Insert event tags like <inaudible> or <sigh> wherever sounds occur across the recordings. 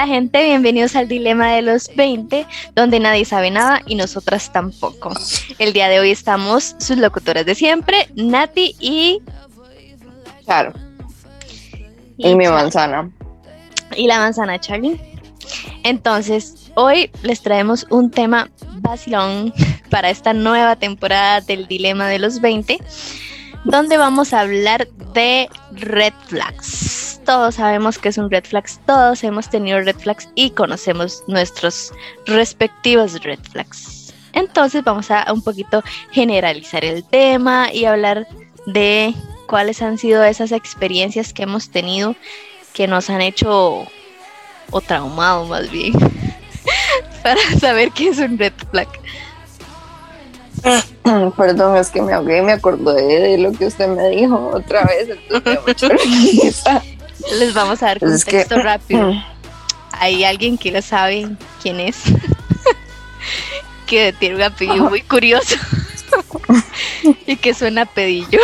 Hola gente, bienvenidos al Dilema de los 20, donde nadie sabe nada y nosotras tampoco. El día de hoy estamos sus locutoras de siempre, Nati y, Claro, y, y mi manzana. y la manzana Charlie. Entonces, hoy les traemos un tema vacilón <laughs> para esta nueva temporada del Dilema de los 20, donde vamos a hablar de red flags. Todos sabemos que es un red flags, todos hemos tenido red flags y conocemos nuestros respectivos red flags. Entonces vamos a un poquito generalizar el tema y hablar de cuáles han sido esas experiencias que hemos tenido que nos han hecho o traumado más bien <laughs> para saber qué es un red flag. <coughs> Perdón, es que me ahogué y me acordé de lo que usted me dijo otra vez. Entonces <laughs> risa. Les vamos a dar Es que- contexto <laughs> rápido. Hay alguien que no sabe quién es, <laughs> que tiene un apellido muy curioso <laughs> y que suena a pedillo.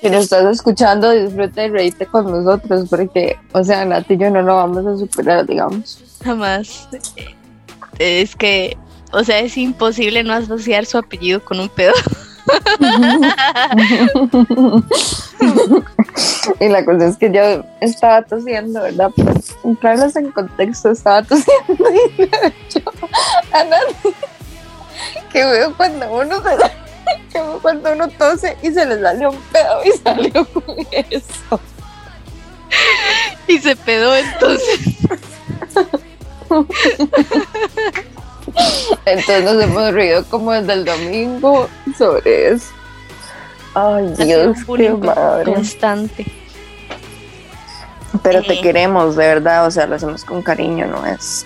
Si lo estás escuchando, disfruta y reíte con nosotros, porque, o sea, Nati y yo no lo vamos a superar, digamos. Jamás. Es que, o sea, es imposible no asociar su apellido con un pedo. <laughs> y la cosa es que yo estaba tosiendo, ¿verdad? Pero entrarlos en contexto, estaba tosiendo y dicho a Nati que veo cuando uno se que veo cuando uno tose y se le sale un pedo y salió con eso. Y se pedó entonces. <laughs> Entonces nos hemos reído como desde el domingo sobre eso. Ay, Ha Dios, qué madre. constante. Pero Eh. te queremos, de verdad, o sea, lo hacemos con cariño, no es.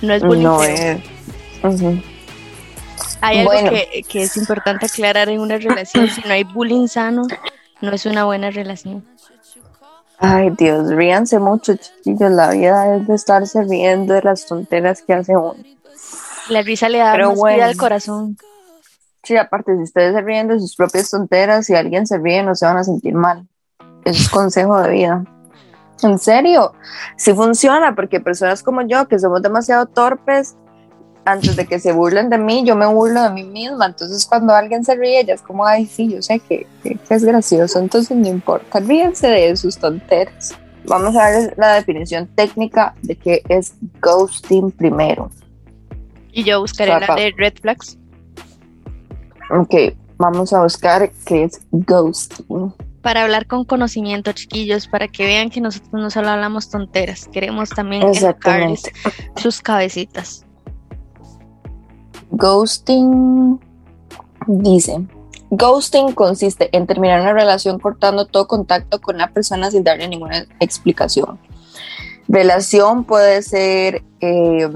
No es bullying, No es. Ujú. hay algo Bueno. que, que es importante aclarar en una relación. Si no hay bullying sano, no es una buena relación. Ay, Dios, ríanse mucho, chiquillos. La vida es de estarse riendo de las tonteras que hace uno. La risa le da Pero más bueno. vida al corazón. Sí, aparte, si ustedes se ríen de sus propias tonteras, si alguien se ríe, no se van a sentir mal. Eso es consejo de vida. En serio, sí funciona, porque personas como yo, que somos demasiado torpes, antes de que se burlen de mí, yo me burlo de mí misma. Entonces, cuando alguien se ríe, ella es como, ay, sí, yo sé que, que- que es gracioso, entonces no importa, ríense de sus tonteras. Vamos a ver la definición técnica de qué es ghosting primero. Y yo buscaré la de red flags. Ok, vamos a buscar qué es ghosting. Para hablar con conocimiento, chiquillos, para que vean que nosotros no solo hablamos tonteras, queremos también educarles sus cabecitas. Ghosting dice, ghosting consiste en terminar una relación cortando todo contacto con la persona sin darle ninguna explicación. Relación puede ser eh,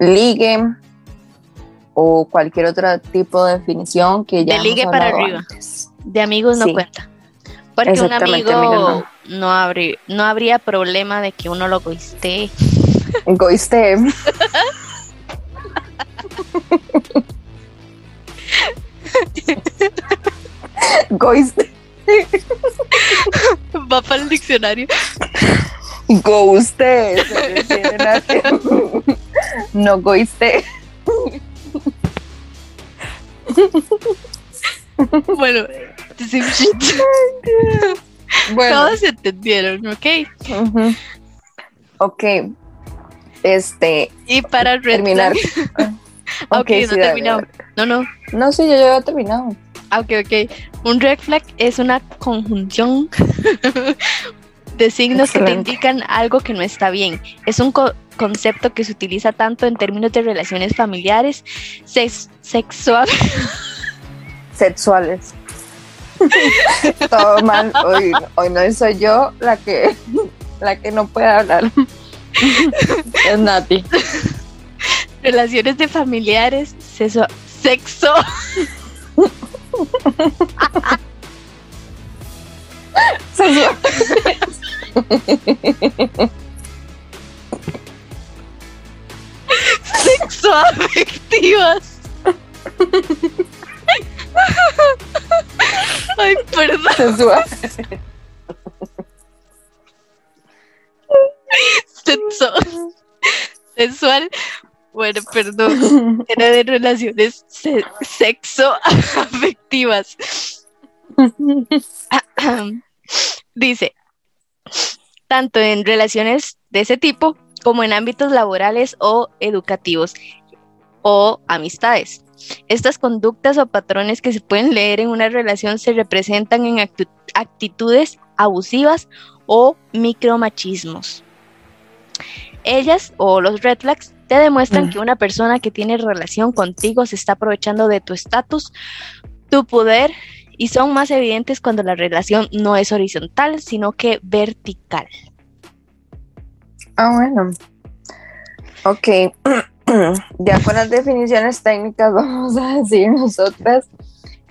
ligue o cualquier otro tipo de definición que ya De ligue para arriba. antes. De amigos no Sí. cuenta. Porque un amigo amigo no, habría, no habría problema de que uno lo goiste. Goiste. <laughs> Goiste. Va para el diccionario. A que- <laughs> No goiste. Bueno. Bueno. todos entendieron, ¿ok? Ok. Este. Y para Terminar. <laughs> Ah, ok, no terminado. No, no. No, sí, yo ya había terminado. Ah, ok, ok. Un red flag es una conjunción <laughs> de signos que te indican algo que no está bien. Es un co- concepto que se utiliza tanto en términos de relaciones familiares, sex- sexuales, Sexuales. <laughs> Todo mal. Hoy, hoy no soy yo la que, la que no puede hablar. <laughs> Es Nati. relaciones de familiares, Sexo. Sexo <laughs> afectivas. Ay, perdón. Sensual. Sensual. Bueno, perdón. Era de relaciones se- sexo afectivas. Dice, tanto en relaciones de ese tipo como en ámbitos laborales o educativos o amistades. Estas conductas o patrones que se pueden leer en una relación se representan en actitudes abusivas o micromachismos. Ellas o los red flags te demuestran Mm. que una persona que tiene relación contigo se está aprovechando de tu estatus, tu poder y son más evidentes cuando la relación no es horizontal, sino que vertical. Ah, bueno. Ok. <clears throat> Ya con las definiciones técnicas <laughs> vamos a decir nosotras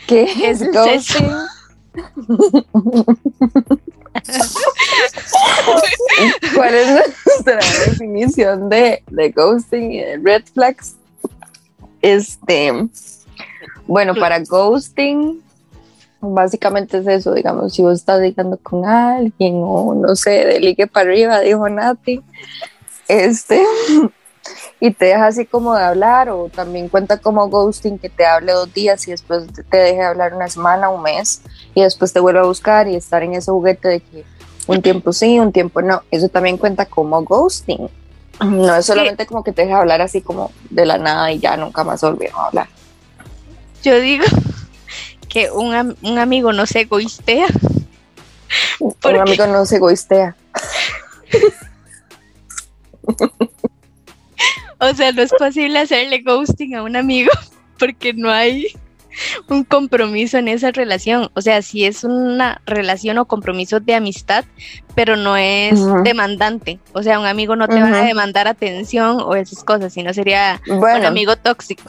qué es Es ghosting. <laughs> ¿Cuál es nuestra definición de, de ghosting y de red flags? Este, bueno, para ghosting, básicamente es eso, digamos, si vos estás ligando con alguien o no sé, de ligue para arriba, dijo Nati, este, <laughs> y te deja así como de hablar, o también cuenta como ghosting que te hable dos días y después te deje de hablar una semana, un mes, y después te vuelve a buscar y estar en ese juguete de que un tiempo sí, un tiempo no, eso también cuenta como ghosting. <clears throat> No es solamente como que te deja hablar así como de la nada y ya nunca más volvieron a hablar. Yo digo <laughs> que un, am- un amigo no se egoístea. ¿Por Un amigo no se egoistea. O sea, no es posible hacerle ghosting a un amigo <laughs> porque no hay un compromiso en esa relación. O sea, sí es una relación o compromiso de amistad, pero no es demandante. O sea, un amigo no te va a demandar atención o esas cosas, sino sería un amigo tóxico.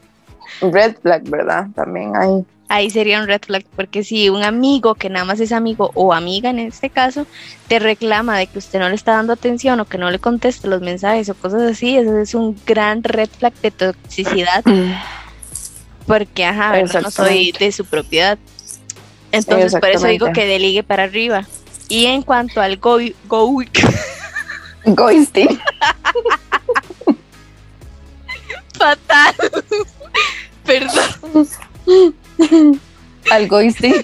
<laughs> red flag, ¿verdad? También hay. Ahí sería un red flag, porque si un amigo que nada más es amigo o amiga en este caso, te reclama de que usted no le está dando atención o que no le contesta los mensajes o cosas así, eso es un gran red flag de toxicidad porque, ajá, ¿verdad? no soy de su propiedad. Entonces, por eso digo que deligue para arriba. Y en cuanto al go, go Ghosting. <laughs> <laughs> fatal, <laughs> perdón, Al ghosting.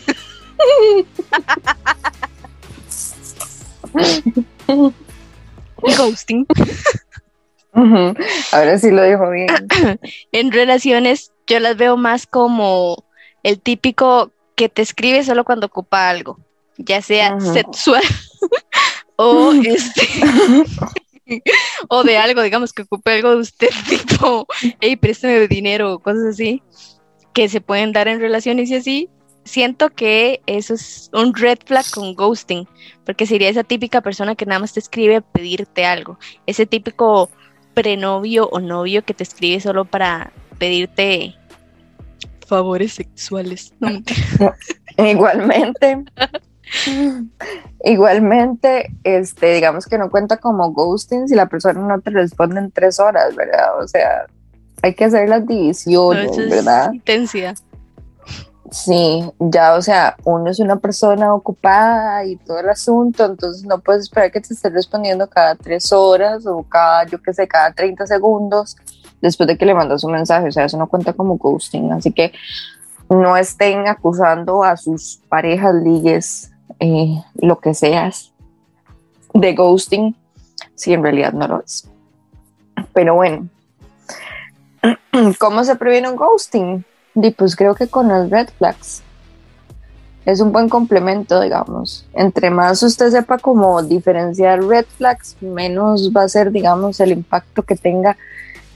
ghosting. Ahora sí lo dijo bien. <clears throat> En relaciones, yo las veo más como el típico que te escribe solo cuando ocupa algo, ya sea sexual <laughs> o este. <laughs> o de algo, digamos, que ocupe algo de usted, <laughs> tipo, hey, préstame dinero o cosas así, que se pueden dar en relaciones y así. Siento que eso es un red flag con ghosting, porque sería esa típica persona que nada más te escribe a pedirte algo, ese típico prenovio o novio que te escribe solo para pedirte favores sexuales. <laughs> Igualmente. Igualmente, este, digamos que no cuenta como ghosting si la persona no te responde en tres horas, ¿verdad? O sea, hay que hacer las No, divisiones, es ¿verdad? intensidad. Sí, ya, o sea, uno es una persona ocupada y todo el asunto, entonces no puedes esperar que te esté respondiendo cada tres horas o cada, yo qué sé, cada 30 segundos después de que le mandas un mensaje, o sea, eso no cuenta como ghosting, así que no estén acusando a sus parejas, ligues, eh, lo que seas, de ghosting, si en realidad no lo es. Pero bueno, <clears throat> ¿cómo se previene un ghosting? Y pues creo que con las red flags es un buen complemento, digamos. Entre más usted sepa cómo diferenciar red flags, menos va a ser, digamos, el impacto que tenga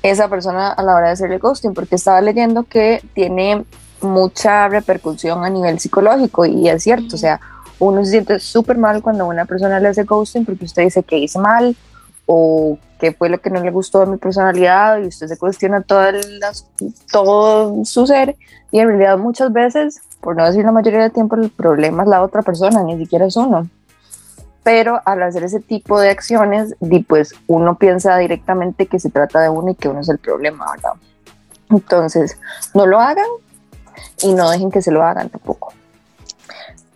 esa persona a la hora de hacerle ghosting, porque estaba leyendo que tiene mucha repercusión a nivel psicológico y es cierto, o sea, uno se siente súper mal cuando una persona le hace ghosting porque usted dice que hice mal o qué fue lo que no le gustó de mi personalidad y usted se cuestiona todo, todo su ser y en realidad muchas veces, por no decir la mayoría del tiempo, el problema es la otra persona, ni siquiera es uno. Pero al hacer ese tipo de acciones, pues uno piensa directamente que se trata de uno y que uno es el problema, ¿verdad? Entonces, no lo hagan y no dejen que se lo hagan tampoco.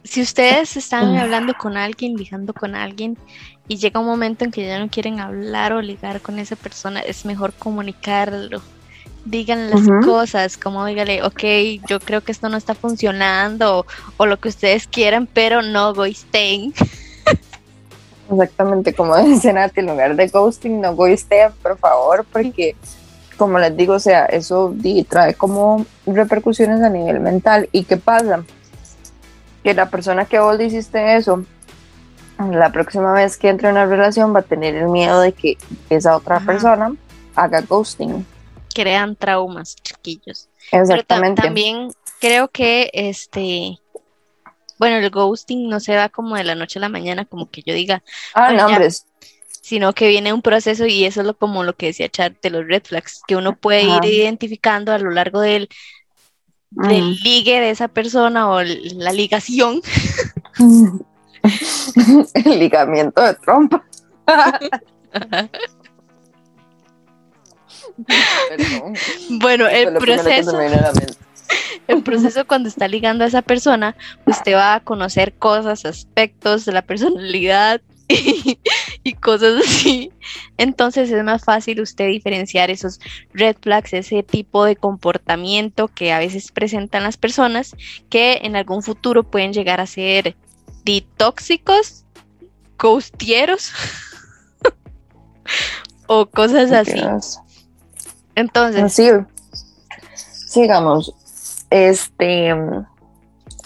Si ustedes están hablando con alguien, ligando con alguien, y llega un momento en que ya no quieren hablar o ligar con esa persona, es mejor comunicarlo. Digan las cosas, como dígale, ok, yo creo que esto no está funcionando, o, lo que ustedes quieran, pero no ghosting. <laughs> Exactamente, como <laughs> dice Nati, en lugar de ghosting, no ghosteen, por favor, porque como les digo, o sea, eso trae como repercusiones a nivel mental. ¿Y qué pasa? Que la persona que vos hiciste eso, la próxima vez que entre en una relación va a tener el miedo de que esa otra persona haga ghosting. Crean traumas, chiquillos. Exactamente. Pero también creo que este bueno, el ghosting no se va como de la noche a la mañana, como que yo diga, ah, no, sino que viene un proceso y eso es lo, como lo que decía Chad de los red flags, que uno puede ir identificando a lo largo del, del mm. ligue de esa persona o la ligación. <laughs> el ligamiento de trompa. <laughs> bueno, el proceso, <laughs> el proceso cuando está ligando a esa persona, usted va a conocer cosas, aspectos de la personalidad y, cosas así. Entonces es más fácil usted diferenciar esos red flags, ese tipo de comportamiento que a veces presentan las personas que en algún futuro pueden llegar a ser ditóxicos, ghostieros <laughs> o cosas así. Entonces, sí, sigamos. Este,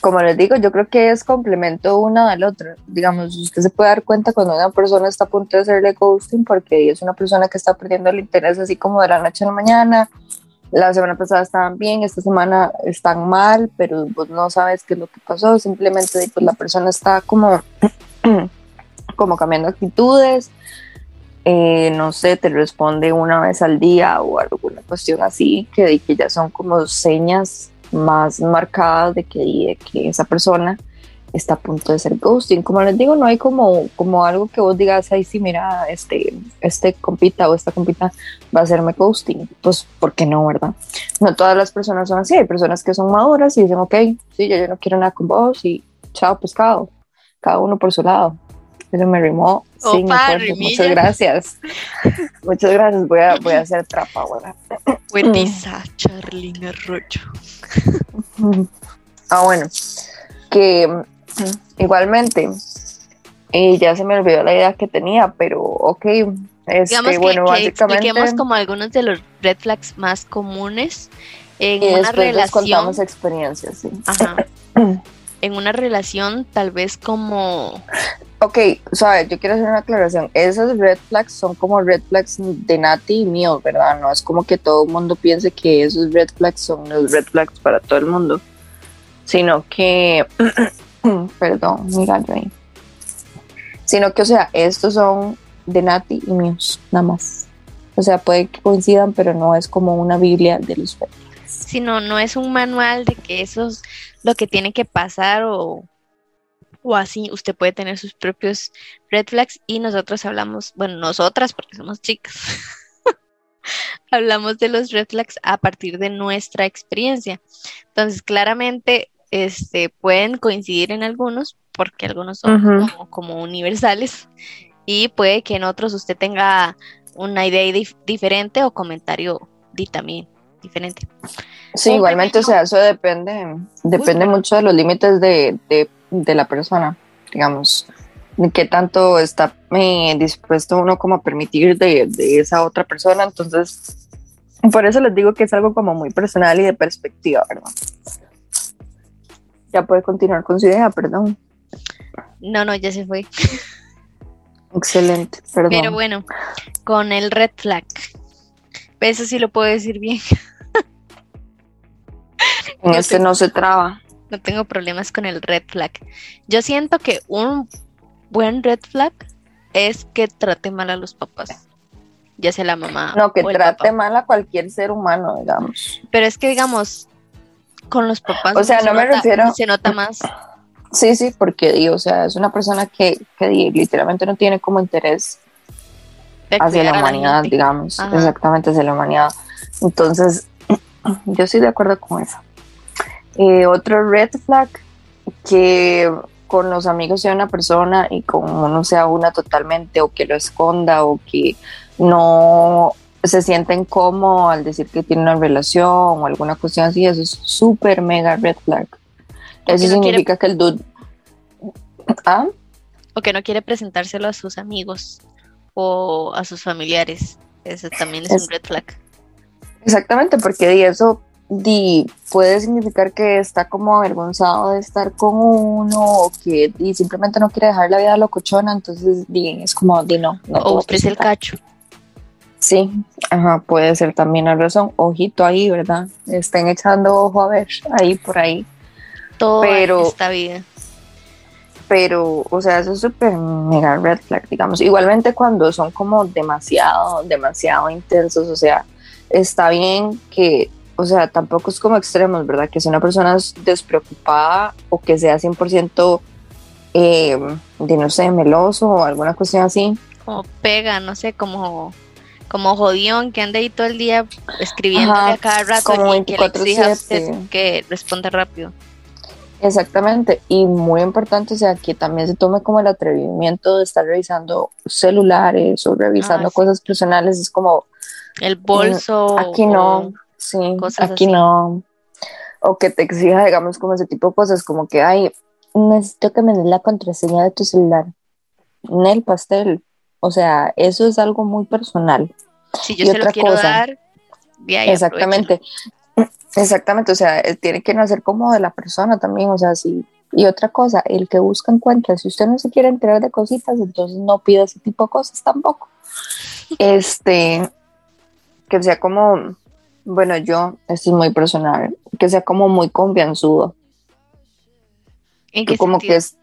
como les digo, yo creo que es complemento una del otro. Digamos, usted se puede dar cuenta cuando una persona está a punto de hacerle ghosting porque es una persona que está perdiendo el interés así como de la noche a la mañana. La semana pasada estaban bien, esta semana están mal, pero vos no sabes qué es lo que pasó. Simplemente pues, la persona está como, <clears throat> como cambiando actitudes. Eh, no sé, te responde una vez al día o alguna cuestión así, que, que ya son como señas más marcadas de que, que esa persona está a punto de ser ghosting. Como les digo, no hay como, como algo que vos digas, ahí sí, mira, este, este compita o esta compita va a hacerme ghosting. Pues, ¿por qué no, verdad? No todas las personas son así. Hay personas que son maduras y dicen, ok, sí, yo, yo no quiero nada con vos y chao pescado. Cada uno por su lado. Eso me rimó. Sí, Muchas gracias. <laughs> Muchas gracias. Voy a, voy a hacer trapa ahora. <clears throat> Bueniza, Charlene Arroyo. <laughs> ah, bueno. Que igualmente, y ya se me olvidó la idea que tenía, pero ok. Este, digamos bueno, que, básicamente. expliquemos como algunos de los red flags más comunes en y una relación. Les contamos experiencias, sí. Ajá. <clears throat> en una relación, tal vez como Ok, sabes, yo quiero hacer una aclaración. Esos red flags son como red flags de Nati y mío, ¿verdad? No es como que todo el mundo piense que esos red flags son los red flags para todo el mundo, sino que, <clears throat> <laughs> perdón, mira yo ahí. Sino que, o sea, estos son de Nati y míos, nada más. O sea, puede que coincidan, pero no es como una Biblia de los flags. Sino, no es un manual de que eso es lo que tiene que pasar o o así usted puede tener sus propios red flags y nosotros hablamos, bueno, nosotras porque somos chicas, <laughs> hablamos de los red flags a partir de nuestra experiencia. Entonces, claramente, este, pueden coincidir en algunos porque algunos son como, universales y puede que en otros usted tenga una idea diferente o comentario di también diferente. Sí, igualmente, o sea, eso depende, depende mucho de los límites de, de de la persona, digamos, qué tanto está eh, dispuesto uno como a permitir de, esa otra persona, entonces por eso les digo que es algo como muy personal y de perspectiva, ¿verdad? Ya puede continuar con su idea, perdón. No, no, ya se fue. Excelente, perdón. Pero bueno, con el red flag. Eso sí lo puedo decir bien. <laughs> En este no se traba no tengo problemas con el red flag. Yo siento que un buen red flag es que trate mal a los papás, ya sea la mamá. No, que o el trate papá. mal a cualquier ser humano, digamos. Pero es que, digamos, con los papás O sea, se no me nota- refiero- se nota más. Sí, sí, porque o sea, es una persona que, que literalmente no tiene como interés hacia la humanidad, digamos, Ajá. exactamente hacia la humanidad. Entonces, <clears throat> yo estoy de acuerdo con eso. Eh, otro red flag, que con los amigos sea una persona y con uno sea una totalmente, o que lo esconda, o que no se sienta incómodo al decir que tiene una relación o alguna cuestión así, eso es súper mega red flag. Eso quiere- significa que el dude... ¿Ah? O que no quiere presentárselo a sus amigos o a sus familiares. Eso también es, Es- un red flag. Exactamente, porque di, eso di, puede significar que está como avergonzado de estar con uno o que di, simplemente no quiere dejar la vida locochona, entonces di, es como, di, no, no o es el cacho. Sí, ajá, puede ser también la razón. Ojito ahí, ¿verdad? Estén echando ojo a ver ahí por ahí. Todo Pero- esta vida. Pero, o sea, eso es súper mega red flag, digamos. Igualmente cuando son como demasiado, demasiado intensos, o sea, está bien que, o sea, tampoco es como extremos, ¿verdad? Que si una persona es despreocupada o que sea 100% eh, de, no sé, meloso o alguna cuestión así. Como pega, no sé, como, como jodión que anda ahí todo el día escribiéndole Ajá, a cada rato como y que le exija a 24/7. usted que responda rápido. Exactamente, y muy importante, o sea, que también se tome como el atrevimiento de estar revisando celulares o revisando Ah, sí. cosas personales, es como, El bolso. Mm, aquí no, sí, cosas aquí así. no. O que te exija, digamos, como ese tipo de cosas, como que, ay, necesito que me des la contraseña de tu celular. En el pastel. O sea, eso es algo muy personal. Si yo y se lo quiero cosa. dar, Exactamente. Exactamente, o sea, eh, tiene que nacer como de la persona también, o sea, sí. Y otra cosa, el que busca encuentra. Si usted no se quiere enterar de cositas, entonces no pida ese tipo de cosas tampoco. <laughs> Este, que sea como, bueno, yo, esto es muy personal, que sea como muy confianzudo. ¿En qué como sentido? que es,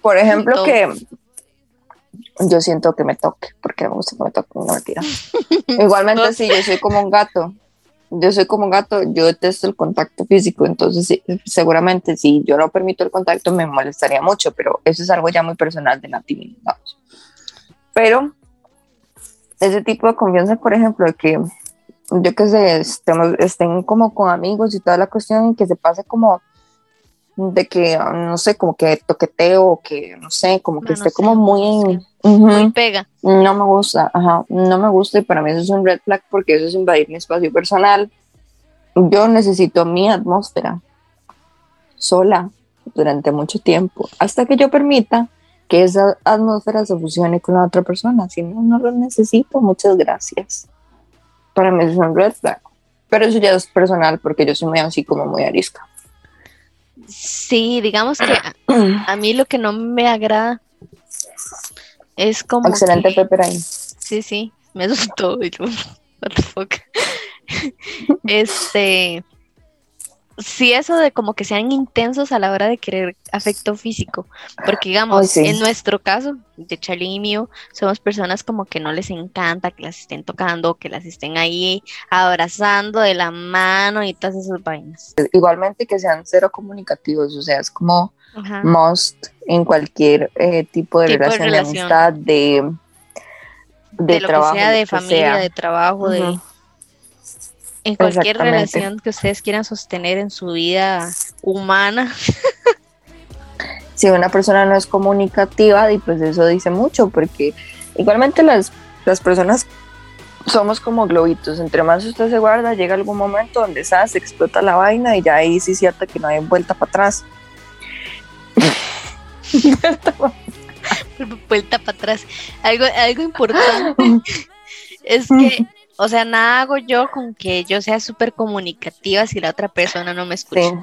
por ejemplo, que yo siento que me toque, porque me gusta que me toque, no mentira. <laughs> Igualmente, sí, yo soy como un gato. Yo soy como un gato, yo detesto el contacto físico, entonces sí, seguramente si yo no permito el contacto me molestaría mucho, pero eso es algo ya muy personal de Nati. Pero ese tipo de confianza, por ejemplo, de que yo que sé, estén como con amigos y toda la cuestión y que se pase como de que, ah, no sé, como que toqueteo, que, no sé, como que esté como muy manoseo. Ujú. Muy pega. No me gusta, ajá, no me gusta y para mí eso es un red flag porque eso es invadir mi espacio personal. Yo necesito mi atmósfera sola durante mucho tiempo hasta que yo permita que esa atmósfera se fusione con la otra persona. Si no, no lo necesito, muchas gracias. Para mí eso es un red flag. Pero eso ya es personal porque yo soy muy así como muy arisca. Sí, digamos que <clears throat> a, mí lo que no me agrada es como. Excelente que- Pepper ahí. Sí, sí, me <laughs> asustó. y yo, What the fuck. <laughs> Este. Sí, eso de como que sean intensos a la hora de querer afecto físico. Porque, digamos, sí. en nuestro caso, de Charlie y mío, somos personas como que no les encanta que las estén tocando, que las estén ahí abrazando de la mano y todas esas vainas. Igualmente que sean cero comunicativos, o sea, es como Ajá. must en cualquier eh, tipo de Tipo relación, de amistad, de, de, de lo trabajo, que sea, de familia, sea. de trabajo, de. En cualquier relación que ustedes quieran sostener en su vida humana. <laughs> Si una persona no es comunicativa, y pues eso dice mucho, porque igualmente las, las personas somos como globitos, entre más usted se guarda, llega algún momento donde ¿sabes? se explota la vaina y ya ahí sí es cierto que no hay vuelta para atrás. <laughs> vuelta para atrás. Algo, algo importante <laughs> es que, o sea, nada hago yo con que yo sea súper comunicativa si la otra persona no me escucha. Sí,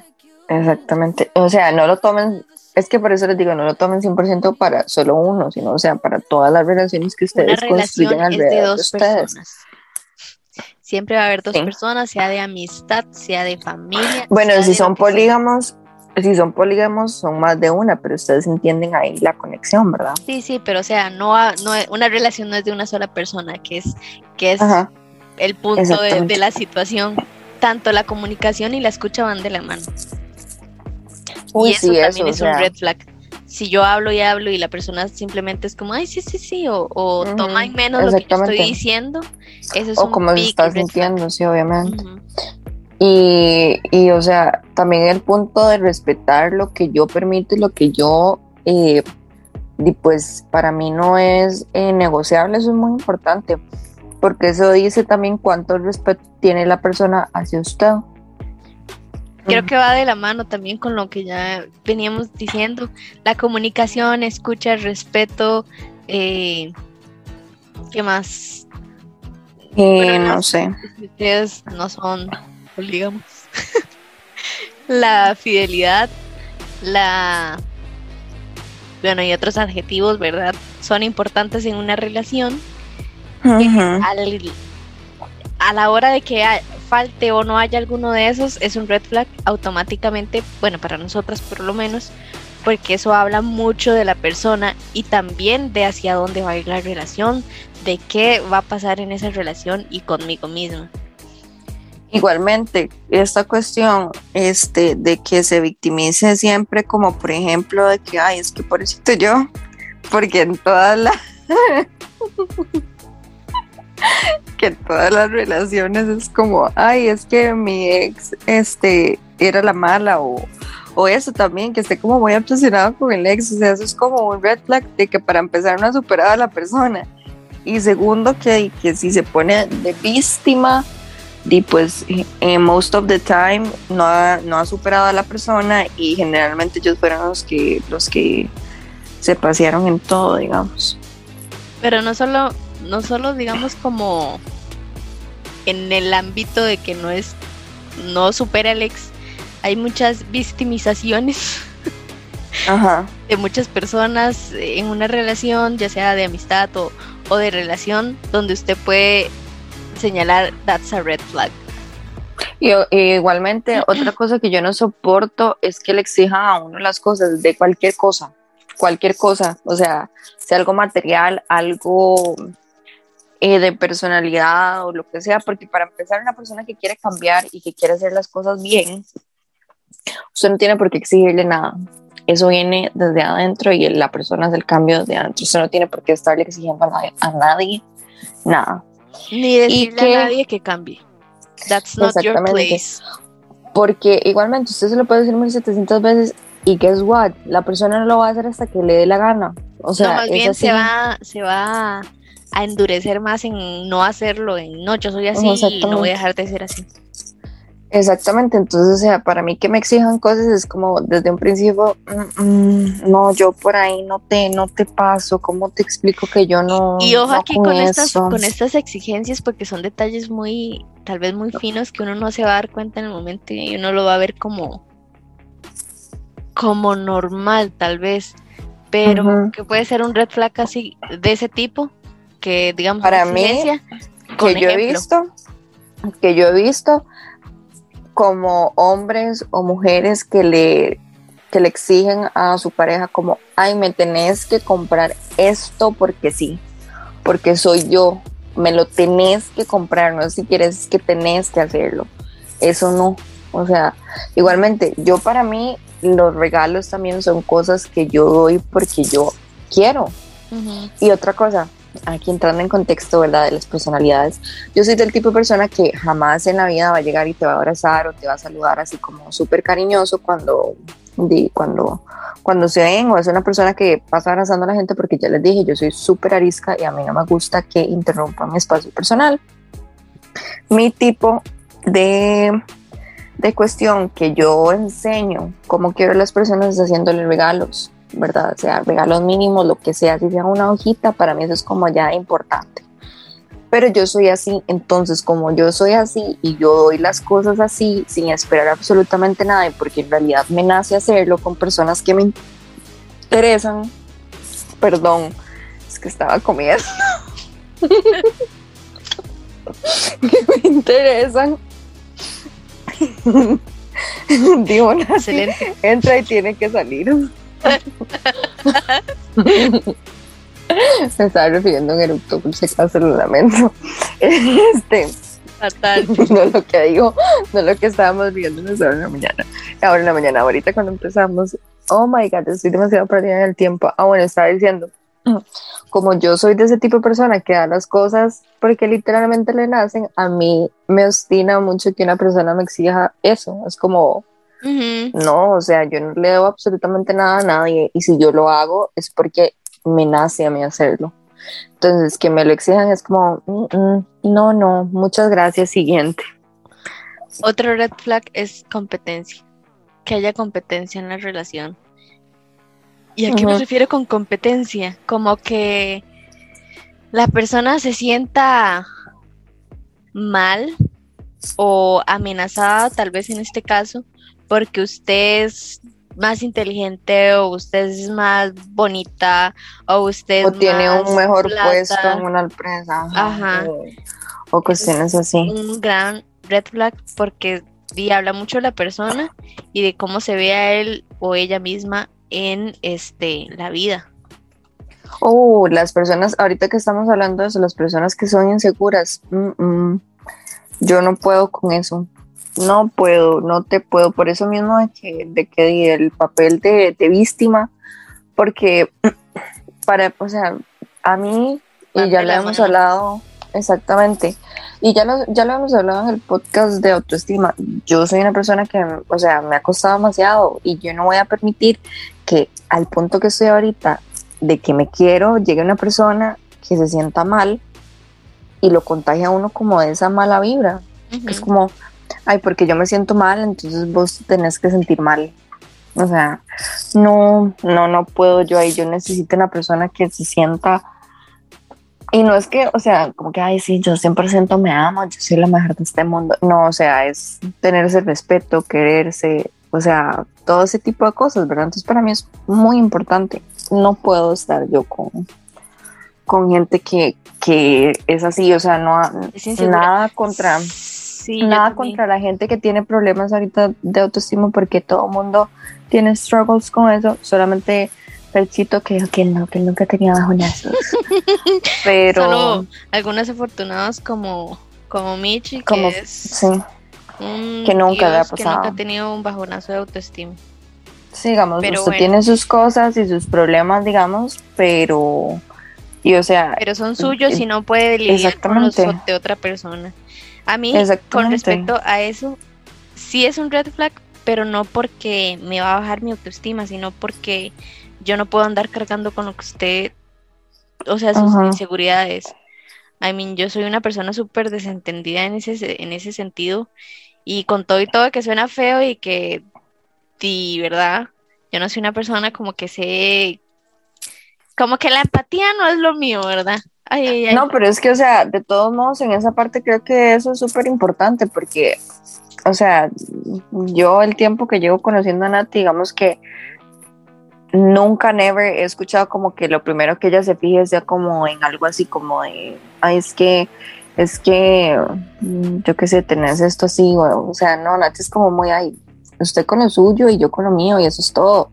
exactamente. O sea, no lo tomen, es que por eso les digo, no lo tomen 100% para solo uno, sino, o sea, para todas las relaciones que Una ustedes construyen relación es de alrededor de, dos ustedes. personas. Siempre va a haber dos Sí. personas, sea de amistad, sea de familia. Bueno, si son polígamos, si son polígamos, son más de una, pero ustedes entienden ahí la conexión, ¿verdad? Sí, sí, pero o sea, no, no una relación no es de una sola persona, que es, que es el punto de, la situación. Tanto la comunicación y la escucha van de la mano. y eso también es un red flag. Si yo hablo y hablo y la persona simplemente es como, ay, sí, sí, sí, o, toma en menos lo que yo estoy diciendo, eso es o como se está sintiendo, sí, obviamente. Y, y, o sea, también el punto de respetar lo que yo permito y lo que yo, eh, pues para mí no es eh, negociable, eso es muy importante, porque eso dice también cuánto respeto tiene la persona hacia usted. Creo que va de la mano también con lo que ya veníamos diciendo, la comunicación, escucha, respeto, eh, ¿qué más? Eh, no sé. Ustedes no son digamos. <laughs> la fidelidad, la... Bueno, y otros adjetivos, ¿verdad? Son importantes en una relación. A la hora de que falte o no haya alguno de esos, es un red flag automáticamente, bueno, para nosotras por lo menos, porque eso habla mucho de la persona y también de hacia dónde va a ir la relación, de qué va a pasar en esa relación y conmigo misma. Igualmente, esta cuestión este, de que se victimice siempre como por ejemplo de que, ay, es que por eso yo, porque en todas las... <laughs> que todas las relaciones es como, ay, es que mi ex este, era la mala o, o eso también, que esté como muy obsesionado con el ex, o sea, eso es como un red flag de que para empezar no ha superado a la persona. Y segundo, que, que si se pone de víctima, y pues en most of the time no ha, no ha superado a la persona y generalmente ellos fueron los que los que se pasearon en todo digamos pero no solo no solo digamos como en el ámbito de que no es no supera el ex hay muchas victimizaciones <laughs> de muchas personas en una relación ya sea de amistad o, o de relación donde usted puede señalar that's a red flag. Y, igualmente, <clears throat> otra cosa que yo no soporto es que le exijan a uno las cosas de cualquier cosa, cualquier cosa, o sea, sea algo material, algo eh, de personalidad o lo que sea, porque para empezar, una persona que quiere cambiar y que quiere hacer las cosas bien, usted no tiene por qué exigirle nada. Eso viene desde adentro y la persona es el cambio desde adentro. Usted no tiene por qué estarle exigiendo a nadie nada. Ni decirle a nadie que cambie. That's not your place. Porque igualmente usted se lo puede decir 1700 veces y guess what, la persona no lo va a hacer hasta que le dé la gana. O sea, más bien se va, se va a endurecer más en no hacerlo, en no, yo soy así y no voy a dejar de ser así. Exactamente, entonces, o sea, para mí que me exijan cosas es como desde un principio, mm, mm, no, yo por ahí no te, no te paso, ¿cómo te explico que yo no? Y ojo aquí con, estas, con estas exigencias, porque son detalles muy, tal vez muy finos que uno no se va a dar cuenta en el momento y uno lo va a ver como, como normal, tal vez, pero que puede ser un red flag así de ese tipo, que digamos, para mí, que yo he visto, que yo he visto como hombres o mujeres que le, que le exigen a su pareja como, ay, me tenés que comprar esto porque sí, porque soy yo, me lo tenés que comprar, no si quieres que tenés que hacerlo. Eso no, o sea, igualmente, yo para mí los regalos también son cosas que yo doy porque yo quiero. Y otra cosa, aquí entrando en contexto, ¿verdad? De las personalidades, yo soy del tipo de persona que jamás en la vida va a llegar y te va a abrazar o te va a saludar así como súper cariñoso cuando, cuando, cuando se ven o es una persona que pasa abrazando a la gente porque ya les dije, yo soy súper arisca y a mí no me gusta que interrumpan mi espacio personal. Mi tipo de, de cuestión que yo enseño cómo quiero a las personas haciéndole regalos ¿verdad? O sea, regalos mínimos, lo que sea, si sea una hojita, para mí eso es como ya importante. Pero yo soy así, entonces como yo soy así y yo doy las cosas así sin esperar absolutamente nada, porque en realidad me nace hacerlo con personas que me interesan, perdón, es que estaba comiendo, <laughs> que me interesan. <laughs> Digo, Excelente. entra y tiene que salir. <laughs> Se estaba refiriendo a un eructo, por si acaso lo lamento. <laughs> Este, Fatal. <laughs> no lo que digo, no lo que estábamos viendo ahora en la mañana. Ahora en la mañana, ahorita cuando empezamos, oh my god, estoy demasiado perdida en el tiempo. Ah, bueno, estaba diciendo, <clears throat> como yo soy de ese tipo de persona que da las cosas porque literalmente le nacen, a mí me obstina mucho que una persona me exija eso. Es como, No, o sea, yo no le debo absolutamente nada a nadie y si yo lo hago es porque me nace a mí hacerlo. Entonces, que me lo exijan es como, "Mm, mm, no, no, muchas gracias, siguiente. Otro red flag es competencia. Que haya competencia en la relación. ¿Y a qué me refiero con competencia? Como que la persona se sienta mal o amenazada, tal vez en este caso, porque usted es más inteligente o usted es más bonita o usted O es tiene más un mejor plata. puesto en una empresa. Ajá. O, o cuestiones así. un gran red flag porque y habla mucho de la persona y de cómo se ve a él o ella misma en este la vida. Oh, las personas, ahorita que estamos hablando de eso, las personas que son inseguras, mm, mm, yo no puedo con eso. No puedo, no te puedo. Por eso mismo de que, de que di el papel de, de víctima, porque <clears throat> para, o sea, a mí, y ya lo hemos hablado, exactamente, y ya lo, ya lo hemos hablado en el podcast de autoestima, yo soy una persona que, o sea, me ha costado demasiado y yo no voy a permitir que al punto que estoy ahorita, de que me quiero, llegue una persona que se sienta mal y lo contagia a uno como de esa mala vibra. Es como, ay, porque yo me siento mal, entonces vos tenés que sentir mal. O sea, no, no, no puedo yo ahí. Yo necesito una persona que se sienta. Y no es que, o sea, como que, ay, sí, yo 100% me amo, yo soy la mejor de este mundo. No, o sea, es tener ese respeto, quererse, o sea, todo ese tipo de cosas, ¿verdad? Entonces, para mí es muy importante. No puedo estar yo con, con gente que, que es así, o sea, no nada contra Sí, nada contra la gente que tiene problemas ahorita de autoestima porque todo el mundo tiene struggles con eso, solamente Perchito que dijo que no, que nunca tenía bajonazos. <laughs> Pero Solo algunos afortunados como como Michi que como es sí, un que nunca le ha dios que nunca pasado. ha tenido un bajonazo de autoestima. sí, digamos, Pero usted bueno. tiene sus cosas y sus problemas, digamos, pero y o sea, Pero son suyos y no puede lidiar con los de otra persona. A mí, con respecto a eso, sí es un red flag, pero no porque me va a bajar mi autoestima, sino porque yo no puedo andar cargando con lo que usted, o sea, sus Ajá. inseguridades. I mean, yo soy una persona súper desentendida en ese, se- en ese sentido y con todo y todo que suena feo y que, di, ¿verdad? Yo no soy una persona como que sé, como que la empatía no es lo mío, ¿verdad? Ay, ay, ay. No, pero es que, o sea, de todos modos, en esa parte creo que eso es súper importante porque, o sea, yo el tiempo que llevo conociendo a Nati, digamos que nunca, never he escuchado como que lo primero que ella se fije sea como en algo así como de, ay, es que, es que, mm, yo qué sé, tenés esto así, o, o sea, no, Nati es como muy, ay, usted con lo suyo y yo con lo mío y eso es todo.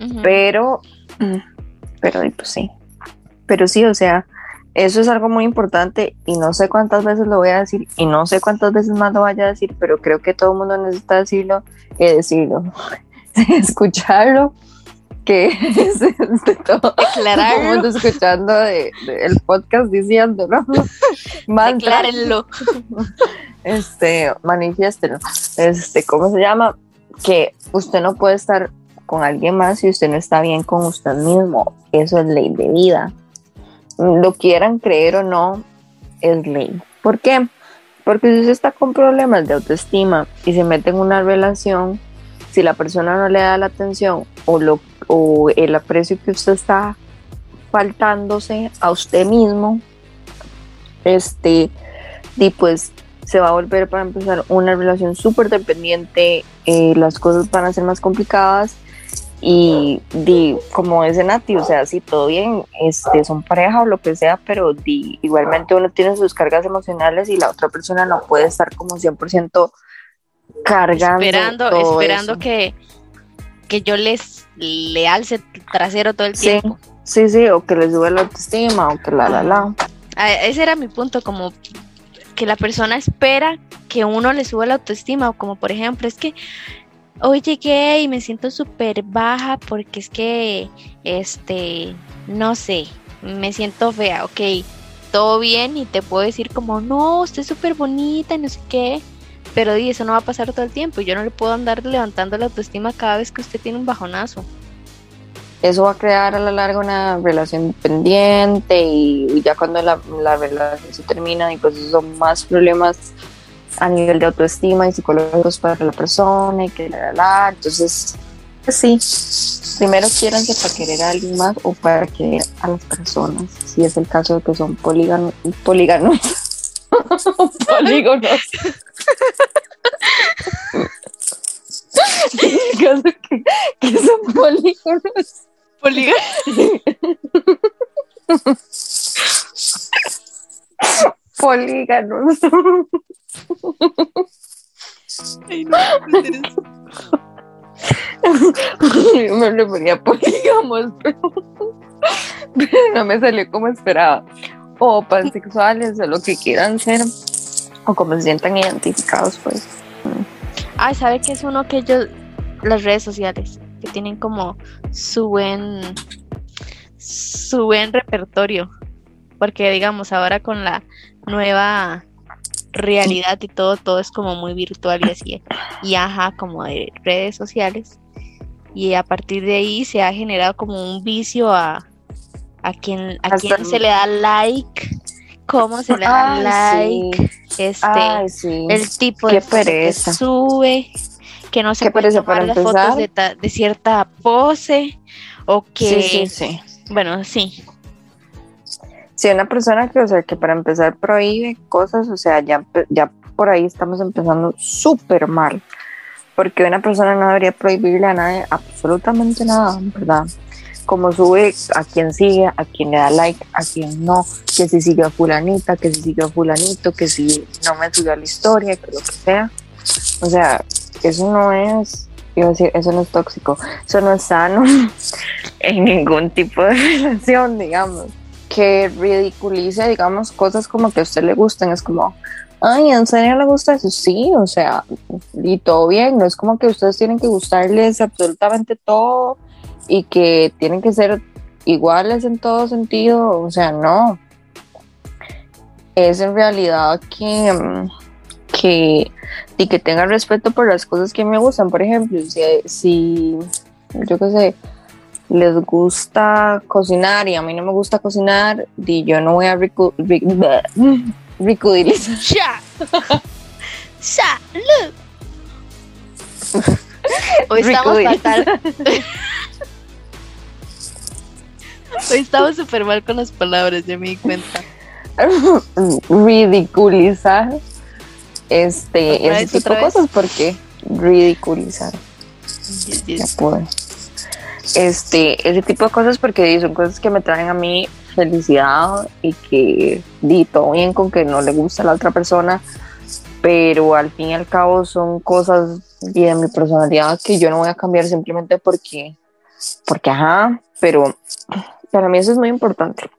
Ujú. Pero, <clears throat> pero pues sí. Pero sí, o sea, eso es algo muy importante y no sé cuántas veces lo voy a decir y no sé cuántas veces más lo vaya a decir, pero creo que todo el mundo necesita decirlo y decirlo, <laughs> escucharlo, que es de todo, todo el mundo escuchando de, de el podcast diciéndolo. <laughs> Declárenlo. este, manifiéstelo. Este, ¿cómo se llama? Que usted no puede estar con alguien más si usted no está bien con usted mismo. Eso es ley de vida. Lo quieran creer o no, es ley. ¿Por qué? Porque si usted está con problemas de autoestima y se mete en una relación, si la persona no le da la atención o, lo, o el aprecio que usted está faltándose a usted mismo, este, y pues se va a volver para empezar una relación súper dependiente, eh, las cosas van a ser más complicadas y di, como dice Nati, o sea, sí, todo bien, este, son pareja o lo que sea, pero di, igualmente uno tiene sus cargas emocionales y la otra persona no puede estar como 100% cargando. esperando, todo esperando eso. que, que yo les le alce trasero todo el Sí, tiempo. sí, sí, o que les sube la autoestima, o que la, la, la. Ese era mi punto, como que la persona espera que uno le suba la autoestima, o como por ejemplo, es que hoy llegué y me siento súper baja porque es que, este, no sé, me siento fea, ok, todo bien y te puedo decir como, no, usted es súper bonita y no sé qué, pero di, eso no va a pasar todo el tiempo, yo no le puedo andar levantando la autoestima cada vez que usted tiene un bajonazo. Eso va a crear a la larga una relación pendiente y ya cuando la, la relación se termina y pues son más problemas a nivel de autoestima y psicológicos para la persona y que la, la, la. entonces pues sí primero quiéranse para querer a alguien más o para querer a las personas. Si es el caso de que son políganos políganos polígonos. El caso que, que son polígonos <laughs> políganos. <laughs> me le ponía polígamos, pero, pero <laughs> no me salió como esperaba. O pansexuales, o lo que quieran ser, o como se sientan identificados, pues. Ay, ¿sabe qué es uno que ellos, las redes sociales, que tienen como su buen, su buen repertorio? Porque digamos, ahora con la nueva realidad y todo, todo es como muy virtual y así, y ajá, como de redes sociales. Y a partir de ahí se ha generado como un vicio a, a quien, a quien se le da like, cómo se le da Ay, like, este, Ay, sí. el tipo Qué de foto que pereza. sube, que no se puede pereza tomar las fotos de, ta- de cierta pose o que, sí. bueno, sí, Si una persona que, o sea, que para empezar prohíbe cosas, o sea, ya, ya por ahí estamos empezando súper mal. Porque una persona no debería prohibirle a nadie absolutamente nada, ¿verdad? Como sube a quien sigue, a quien le da like, a quien no, que si sigue a fulanita, que si sigue a fulanito, que si no me subió a la historia, que lo que sea. O sea, eso no es, iba a decir, eso no es tóxico, eso no es sano <laughs> en ningún tipo de <laughs> relación, digamos que ridiculice, digamos, cosas como que a usted le gusten. Es como, ay, ¿en serio le gusta eso? Sí, o sea, y todo bien. No es como que ustedes tienen que gustarles absolutamente todo y que tienen que ser iguales en todo sentido. O sea, no. Es en realidad que, que, y que tengan respeto por las cosas que me gustan. Por ejemplo, si, si yo qué sé, les gusta cocinar y a mí no me gusta cocinar, y yo no voy a ricu- ridiculizar. ¡Ya! <laughs> Hoy estamos fatal. <laughs> Hoy estamos súper mal con las palabras, ya me di cuenta. <laughs> ridiculizar este vez, tipo de cosas porque ridiculizar Yes, ya yes. Este ese tipo de cosas porque son cosas que me traen a mí felicidad y que di todo bien con que no le gusta a la otra persona pero al fin y al cabo son cosas de mi personalidad que yo no voy a cambiar simplemente porque porque ajá pero para mí eso es muy importante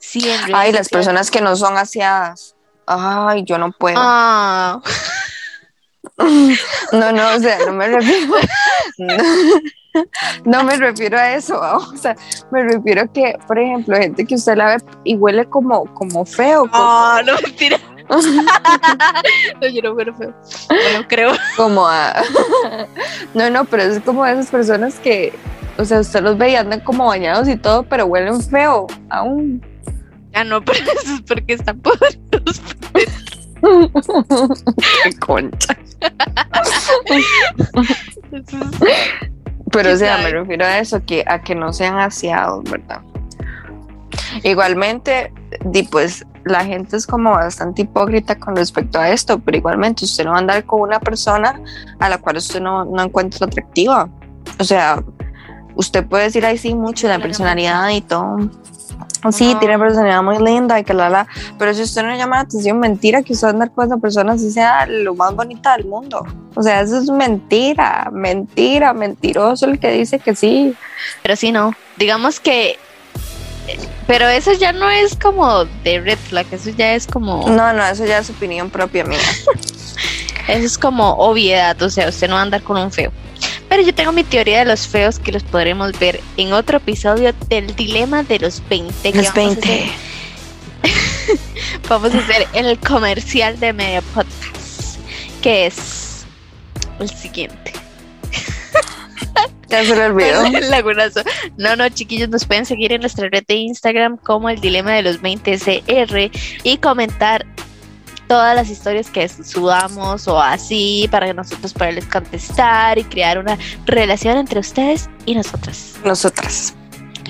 Sí, Ay, las personas que no son aseadas. Ay, yo no puedo. Ah, <laughs> No, no, o sea, no me refiero. <laughs> No, <laughs> no me refiero a eso. <laughs> O sea, me refiero a que, por ejemplo, gente que usted la ve y huele como, como feo. como- ah, no mentira. <laughs> no, yo no fuera feo. Bueno, creo. como a... No, no, pero es como esas personas que, o sea, usted los ve y andan como bañados y todo, pero huelen feo aún. Ah, no, pero eso es porque están podridos. Qué concha. Pero o sea, me refiero a eso, que a que no sean aseados, ¿verdad? Igualmente, di, pues la gente es como bastante hipócrita con respecto a esto, pero igualmente usted no va a andar con una persona a la cual usted no, no encuentra atractiva. O sea, usted puede decir ahí sí mucho la personalidad y todo, Sí, tiene personalidad muy linda y que la la, pero si usted no llama la atención, mentira que usted andar con esa persona así sea lo más bonita del mundo. O sea, eso es mentira, mentira, mentiroso el que dice que sí. Pero sí, no. Digamos que. Pero eso ya no es como de red flag, eso ya es como. No, no, eso ya es opinión propia mía. <laughs> Eso es como obviedad, o sea, usted no va a andar con un feo. Pero yo tengo mi teoría de los feos que los podremos ver en otro episodio del dilema de los 20. que Los vamos a 20. hacer- <laughs> Vamos a hacer el comercial de Media Podcast, que es el siguiente. <laughs> Ya se le olvidó. <laughs> Lagunazo. No, no, chiquillos, nos pueden seguir en nuestra red de Instagram como el dilema de los 20 CR y comentar todas las historias que subamos o así para que nosotros poderles contestar y crear una relación entre ustedes y nosotras Nosotras.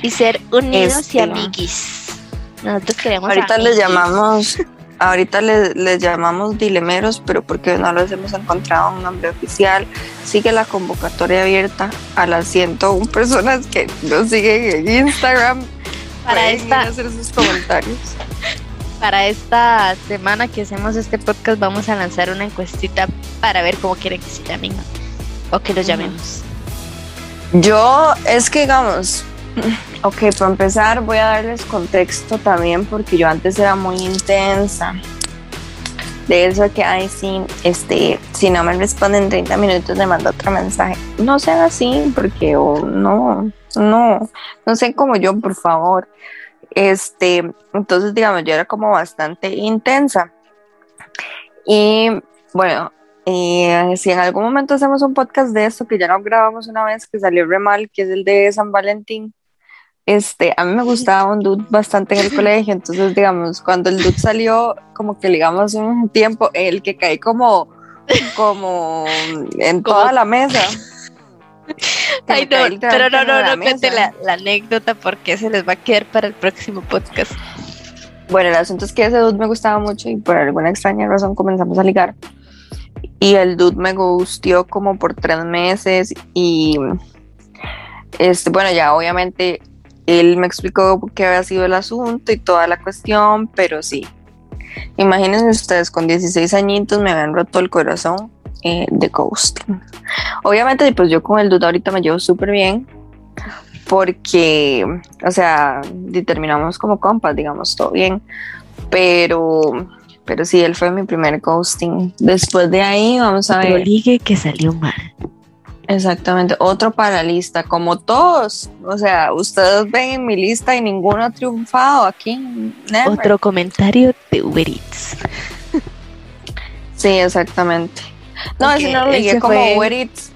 y ser unidos y Este. amiguis. Nosotros queremos Ahorita les amiguis. llamamos, ahorita les, les llamamos dilemeros, pero porque no les hemos encontrado un nombre oficial. Sigue la convocatoria abierta a las 101 personas que nos siguen en Instagram. Para Pueden esta- hacer sus comentarios. Para esta semana que hacemos este podcast vamos a lanzar una encuestita para ver cómo quieren que se llamen o que los llamemos. Yo, es que digamos, <clears throat> ok, para empezar voy a darles contexto también porque yo antes era muy intensa. De eso que, ay, sí, este, si no me responden en 30 minutos, le mando otro mensaje. No sean así, porque o no, no, no sean como yo, por favor. Este, entonces, digamos, yo era como bastante intensa. Y bueno, eh, si en algún momento hacemos un podcast de esto, que ya lo grabamos una vez, que salió re mal, que es el de San Valentín, este, a mí me gustaba un dude bastante en el colegio, entonces, digamos, cuando el dude salió, como que ligamos un tiempo, el que caí como, como en toda la mesa. <laughs> Ay, no, pero no, no, no cuente la anécdota porque se les va a quedar para el próximo podcast. Bueno, el asunto es que ese dude me gustaba mucho y por alguna extraña razón comenzamos a ligar. Y el dude me gustió como por tres meses y este, bueno, ya obviamente él me explicó qué había sido el asunto y toda la cuestión, pero sí. Imagínense ustedes, con 16 añitos me habían roto el corazón eh, de ghosting. Obviamente, pues yo con el dude ahorita me llevo súper bien porque, o sea, determinamos como compas, digamos, todo bien, pero, pero sí, él fue mi primer ghosting. Después de ahí, vamos a Otro ver, ligue que salió mal. exactamente, otro para lista, como todos, o sea, ustedes ven en mi lista y ninguno ha triunfado aquí, never. Otro comentario de Uber Eats. Sí, exactamente. No, ese no lo ligué como fue- Uber Eats.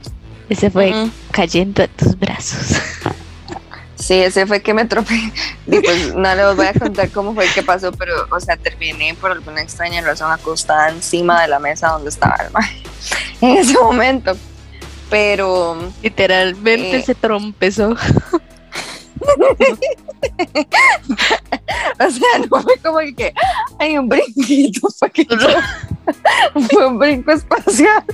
Ese fue cayendo a tus brazos. <laughs> Sí, ese fue que me tropé. Y pues no les voy a contar cómo fue que pasó, pero, o sea, terminé por alguna extraña razón acostada encima de la mesa donde estaba el mae <laughs> en ese momento. Pero, Literalmente Eh. se trompezó. <laughs> <laughs> o sea, no fue como que hay un brinquito, que <laughs> fue un brinco espacial.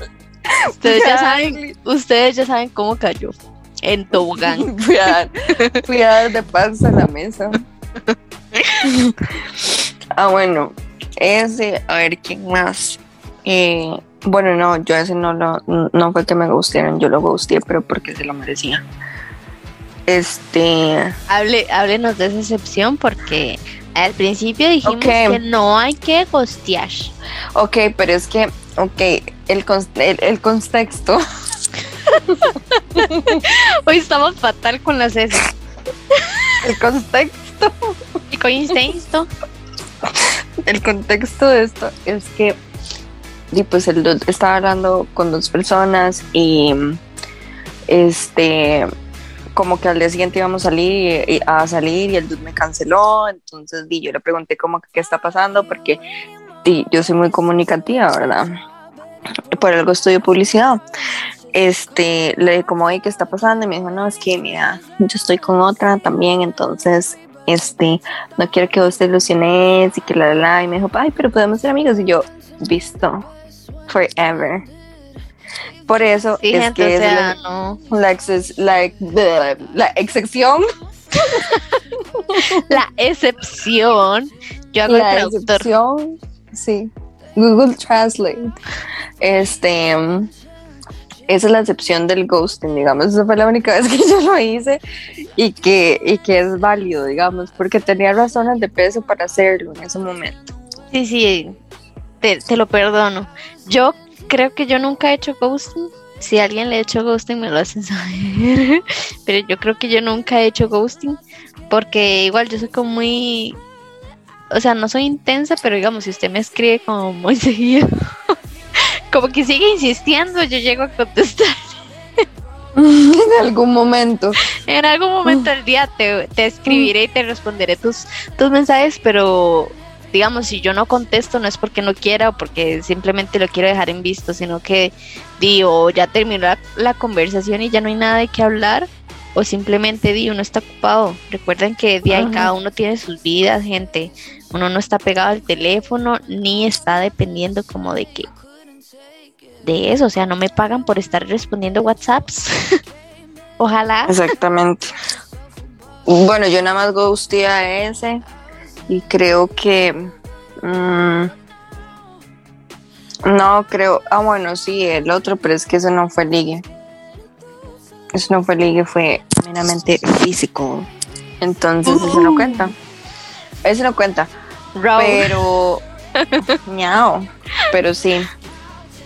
Ustedes ya saben, ustedes ya saben cómo cayó. En tobogán. <laughs> Fui a, dar, fui a dar de panza a la mesa. ah, bueno, ese, a ver, ¿quién más? Eh, bueno, no, yo ese no lo, no fue que me gustaron, yo lo gusteé, pero porque se lo merecía. Este, Hable, háblenos de esa excepción porque al principio dijimos que no hay que gostear. ok, pero es que, ok, el, el, el contexto, <laughs> Hoy estamos fatal con las S. el contexto, Y con instinto. el contexto de esto es que y pues el estaba hablando con dos personas y este como que al día siguiente íbamos a salir y- a salir y el dude me canceló entonces di, yo le pregunté como que qué está pasando porque di, yo soy muy comunicativa verdad por algo estudio publicidad. Este le dije como qué está pasando y me dijo no es que mira yo estoy con otra también entonces este no quiero que vos te ilusiones y que la la la y me dijo ay pero podemos ser amigos y yo visto forever por eso Sí, es gente, que o es sea, la- no. la, exces- la, the- la excepción la excepción. Yo hago La el traductor. excepción, sí. Google Translate. Este, esa es la excepción del ghosting, digamos. Esa fue la única <laughs> vez que yo lo hice y que, y que es válido, digamos, porque tenía razones de peso para hacerlo en ese momento. Sí, sí, te, te lo perdono. Yo creo que yo nunca he hecho ghosting. Si alguien le ha hecho ghosting, me lo hacen <laughs> saber. Pero yo creo que yo nunca he hecho ghosting. Porque igual yo soy como muy. O sea, no soy intensa, pero digamos, si usted me escribe como muy <laughs> seguido, como que sigue insistiendo, yo llego a contestar. <laughs> en algún momento. En algún momento del día te, te escribiré y te responderé tus, tus mensajes, pero digamos, si yo no contesto no es porque no quiera o porque simplemente lo quiero dejar en visto, sino que digo, ya terminó la, la conversación y ya no hay nada de qué hablar, o simplemente di, uno está ocupado. Recuerden que día y cada uno tiene sus vidas, gente. Uno no está pegado al teléfono ni está dependiendo como de que de eso, o sea, no me pagan por estar respondiendo WhatsApps. <laughs> Ojalá. Exactamente. Bueno, yo nada más ghosté a ese y creo que mm, no creo. Ah, bueno, sí, el otro, pero es que ese no fue ligue. Eso no fue ligue, fue meramente físico. Entonces, ese no cuenta. Ese no cuenta. Raúl. Pero. <laughs> Miau. Pero sí.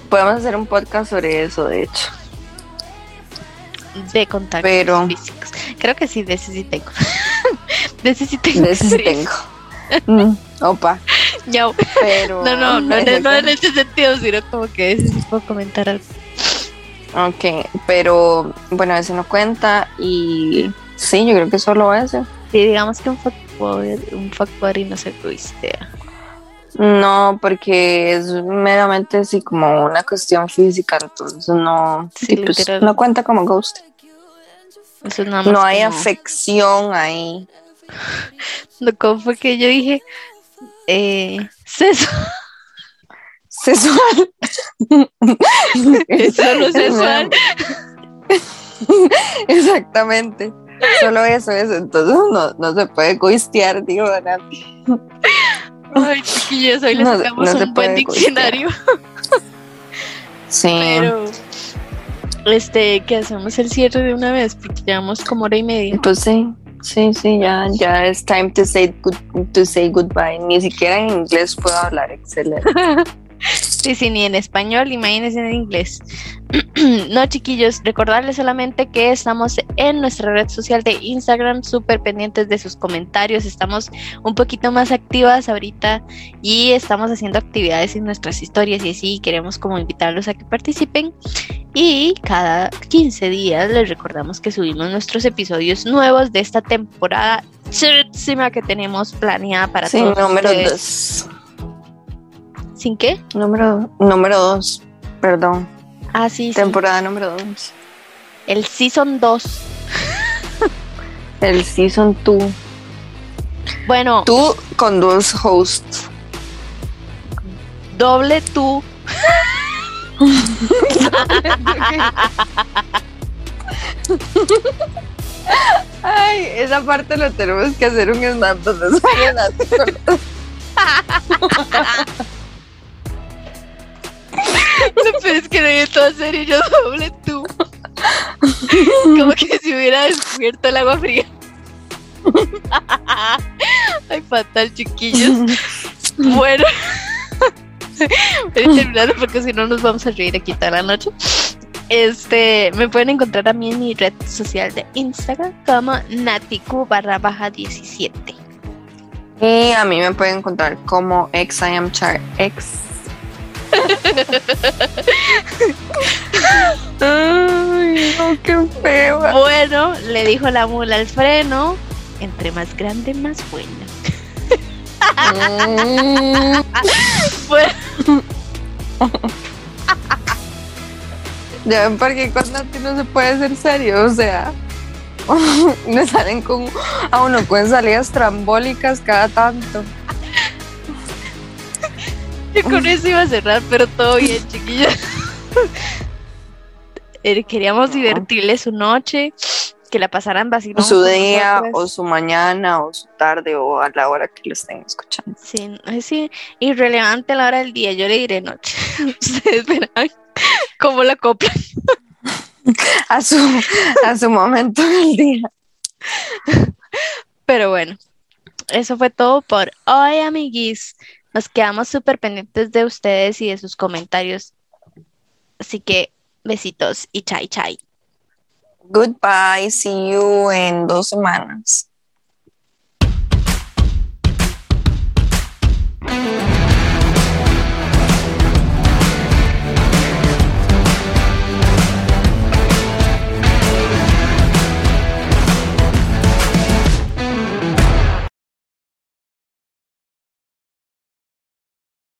Podemos hacer un podcast sobre eso, de hecho. de contactos Pero- físicos. Creo que sí, de ese sí tengo. <laughs> de ese sí tengo. De ese sí tengo. Mm, opa. Ya. Pero. No, no, no, no, no en ese sentido, sino como que ese sí puedo comentar algo. Ok, pero bueno, ese no cuenta y sí, yo creo que solo ese. Sí, digamos que un fuckboy, un fuckboy no se tuistea. No, porque es meramente así como una cuestión física, entonces no, Sí, pues, no cuenta como ghost. Eso es nada más No hay como- afección ahí. No, ¿Cómo fue que yo dije? Eh, Ceso. Sexual. Solo sexual. Exactamente. Solo eso, eso. Entonces no, no se puede ghostear, digo. Ay, chiquillos, hoy les No sacamos no un buen diccionario. Sí. Pero, este, que hacemos el cierre de una vez, porque llevamos como hora y media. Pues sí, sí, sí, ya, ya es time to say, good- to say goodbye. Ni siquiera en inglés puedo hablar, excelente. <laughs> Sí, sí, ni en español, imagínense en inglés. <clears throat> no, chiquillos, recordarles solamente que estamos en nuestra red social de Instagram, súper pendientes de sus comentarios. Estamos un poquito más activas ahorita y estamos haciendo actividades en nuestras historias y así queremos como invitarlos a que participen. Y cada 15 días les recordamos que subimos nuestros episodios nuevos de esta temporada chidísima que tenemos planeada para Sí, todos número ustedes. dos. ¿Sin qué? Número, número dos, perdón. Ah, sí, sí. Temporada número dos. El Season 2. <laughs> El season 2. Bueno, Tú con dos hosts. doble tú. <laughs> Ay, esa parte lo tenemos que hacer un snap donde sale Nati con- <laughs> No, pero es que no hay todo serio, yo doble tú. Como que si hubiera descubierto el agua fría. <laughs> Ay, fatal, chiquillos. Bueno, <laughs> voy a terminar porque si no nos vamos a reír aquí toda la noche. Este, me pueden encontrar a mí en mi red social de Instagram como natiku barra baja 17. Y a mí me pueden encontrar como ex I am char ex. Ay, no, qué feo. Bueno, le dijo la mula al freno, entre más grande, más buena. Bueno, <laughs> ya ven por qué con Nati no se puede ser serio, o sea. <laughs> Me salen con a uno con salidas trambólicas cada tanto. Yo con eso iba a cerrar, pero todo bien, <laughs> chiquillos. Eh, Queríamos divertirles su noche, que la pasaran vacilón. su día o su mañana o su tarde o a la hora que lo estén escuchando. Sí, es sí, irrelevante a la hora del día, yo le diré noche. <laughs> Ustedes verán cómo la copla. <laughs> A su, a su momento del día. Pero bueno, eso fue todo por hoy, amiguis. Nos quedamos súper pendientes de ustedes y de sus comentarios. Así que besitos y chai chai. Goodbye, see you en dos semanas.